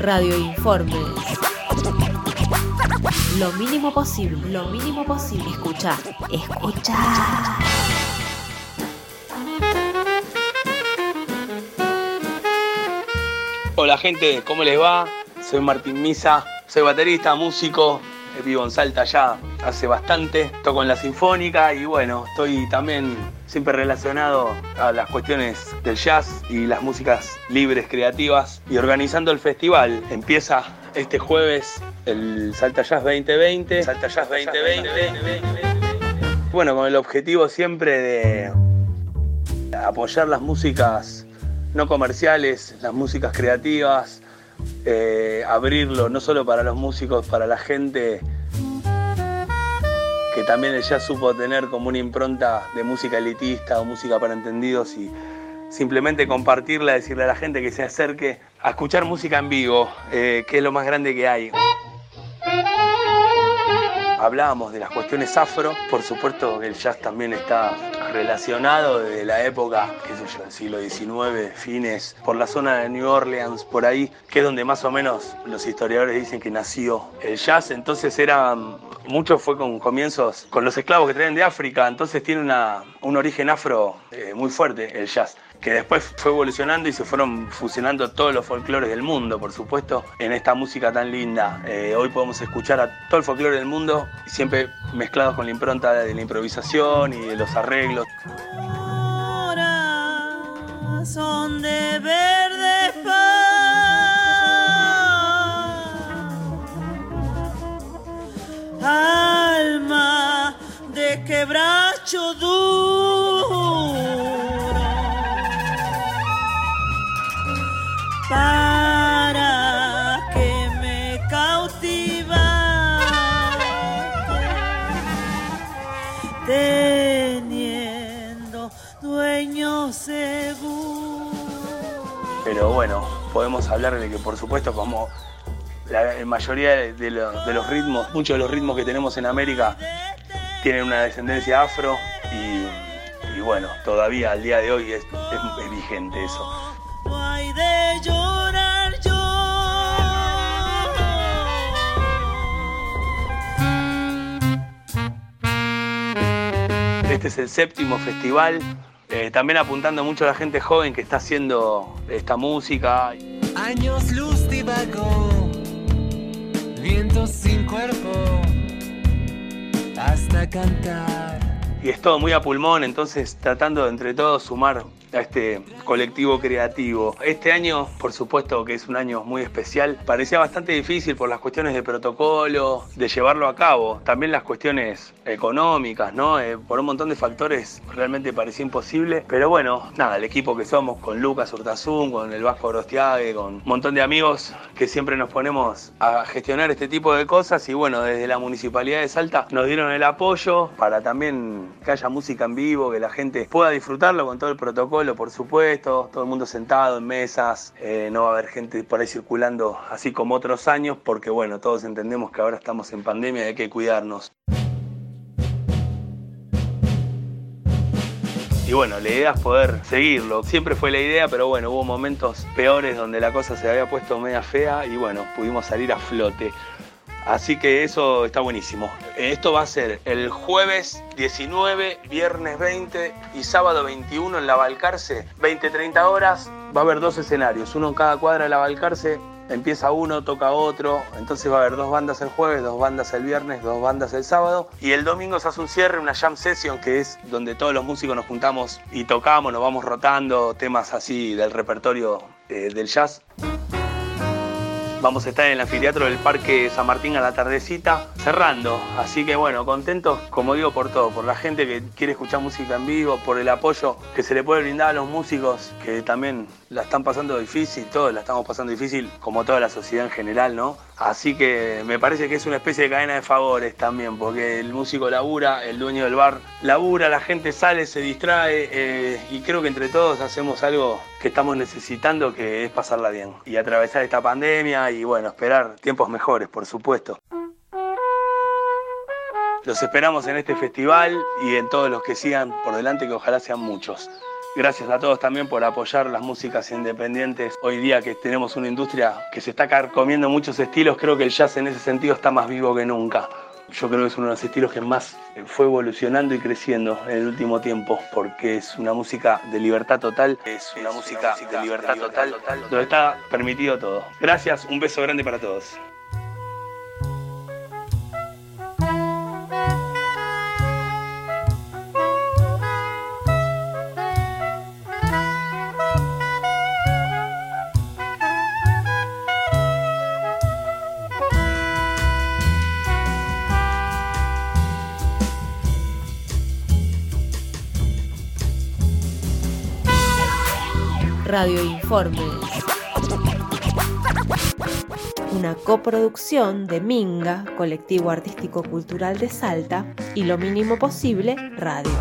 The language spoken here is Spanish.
Radio Informes. Lo mínimo posible, lo mínimo posible. Escucha, escucha. Hola gente, ¿cómo les va? Soy Martín Misa, soy baterista, músico, en Salta ya hace bastante, toco en la Sinfónica y bueno, estoy también siempre relacionado a las cuestiones del jazz y las músicas libres, creativas y organizando el festival. Empieza este jueves el Salta Jazz 2020, Salta Jazz 2020. Bueno, con el objetivo siempre de apoyar las músicas no comerciales, las músicas creativas, eh, abrirlo no solo para los músicos, para la gente también ella supo tener como una impronta de música elitista o música para entendidos y simplemente compartirla, decirle a la gente que se acerque a escuchar música en vivo, eh, que es lo más grande que hay hablábamos de las cuestiones afro, por supuesto que el jazz también está relacionado desde la época, qué sé yo, del siglo XIX, fines, por la zona de New Orleans, por ahí, que es donde más o menos los historiadores dicen que nació el jazz, entonces era, mucho fue con comienzos con los esclavos que traen de África, entonces tiene una, un origen afro eh, muy fuerte el jazz que después fue evolucionando y se fueron fusionando todos los folclores del mundo, por supuesto, en esta música tan linda. Eh, hoy podemos escuchar a todo el folclore del mundo, siempre mezclados con la impronta de la improvisación y de los arreglos. Son de verde alma de quebracho duro. Teniendo dueño seguro. Pero bueno, podemos hablar de que por supuesto como la mayoría de los, ritmos, muchos de los ritmos que tenemos en América tienen una descendencia afro y, bueno, todavía al día de hoy es vigente eso Este es el séptimo festival, eh, también apuntando mucho a la gente joven que está haciendo esta música. Años luz vientos sin cuerpo, hasta cantar. Y es todo muy a pulmón, entonces tratando de entre todos sumar a este colectivo creativo. Este año, por supuesto que es un año muy especial, parecía bastante difícil por las cuestiones de protocolo, de llevarlo a cabo, también las cuestiones económicas, ¿no? Eh, por un montón de factores realmente parecía imposible, pero bueno, nada, el equipo que somos con Lucas Urtazún, con el Vasco Grostiague, con un montón de amigos que siempre nos ponemos a gestionar este tipo de cosas. Y bueno, desde la Municipalidad de Salta nos dieron el apoyo para también que haya música en vivo, que la gente pueda disfrutarlo con todo el protocolo por supuesto, todo el mundo sentado en mesas, eh, no va a haber gente por ahí circulando así como otros años, porque bueno, todos entendemos que ahora estamos en pandemia y hay que cuidarnos. Y bueno, la idea es poder seguirlo. Siempre fue la idea, pero bueno, hubo momentos peores donde la cosa se había puesto media fea y bueno, pudimos salir a flote. Así que eso está buenísimo. Esto va a ser el jueves 19, viernes 20 y sábado 21 en la Balcarce, 20-30 horas. Va a haber dos escenarios, uno en cada cuadra de la Balcarce. Empieza uno, toca otro, entonces va a haber dos bandas el jueves, dos bandas el viernes, dos bandas el sábado. Y el domingo se hace un cierre, una jam session, que es donde todos los músicos nos juntamos y tocamos, nos vamos rotando temas así del repertorio eh, del jazz. Vamos a estar en el anfiteatro del Parque San Martín a la tardecita, cerrando. Así que bueno, contentos, como digo, por todo, por la gente que quiere escuchar música en vivo, por el apoyo que se le puede brindar a los músicos que también la están pasando difícil, todos la estamos pasando difícil, como toda la sociedad en general, ¿no? Así que me parece que es una especie de cadena de favores también, porque el músico labura, el dueño del bar labura, la gente sale, se distrae eh, y creo que entre todos hacemos algo que estamos necesitando, que es pasarla bien y atravesar esta pandemia y bueno, esperar tiempos mejores, por supuesto. Los esperamos en este festival y en todos los que sigan por delante, que ojalá sean muchos. Gracias a todos también por apoyar las músicas independientes. Hoy día que tenemos una industria que se está carcomiendo muchos estilos, creo que el jazz en ese sentido está más vivo que nunca. Yo creo que es uno de los estilos que más fue evolucionando y creciendo en el último tiempo, porque es una música de libertad total, es una, música, de libertad, total, donde está permitido todo. Gracias, un beso grande para todos. Radio Informes. Una coproducción de Minga, Colectivo Artístico Cultural de Salta, y Lo Mínimo Posible, Radio.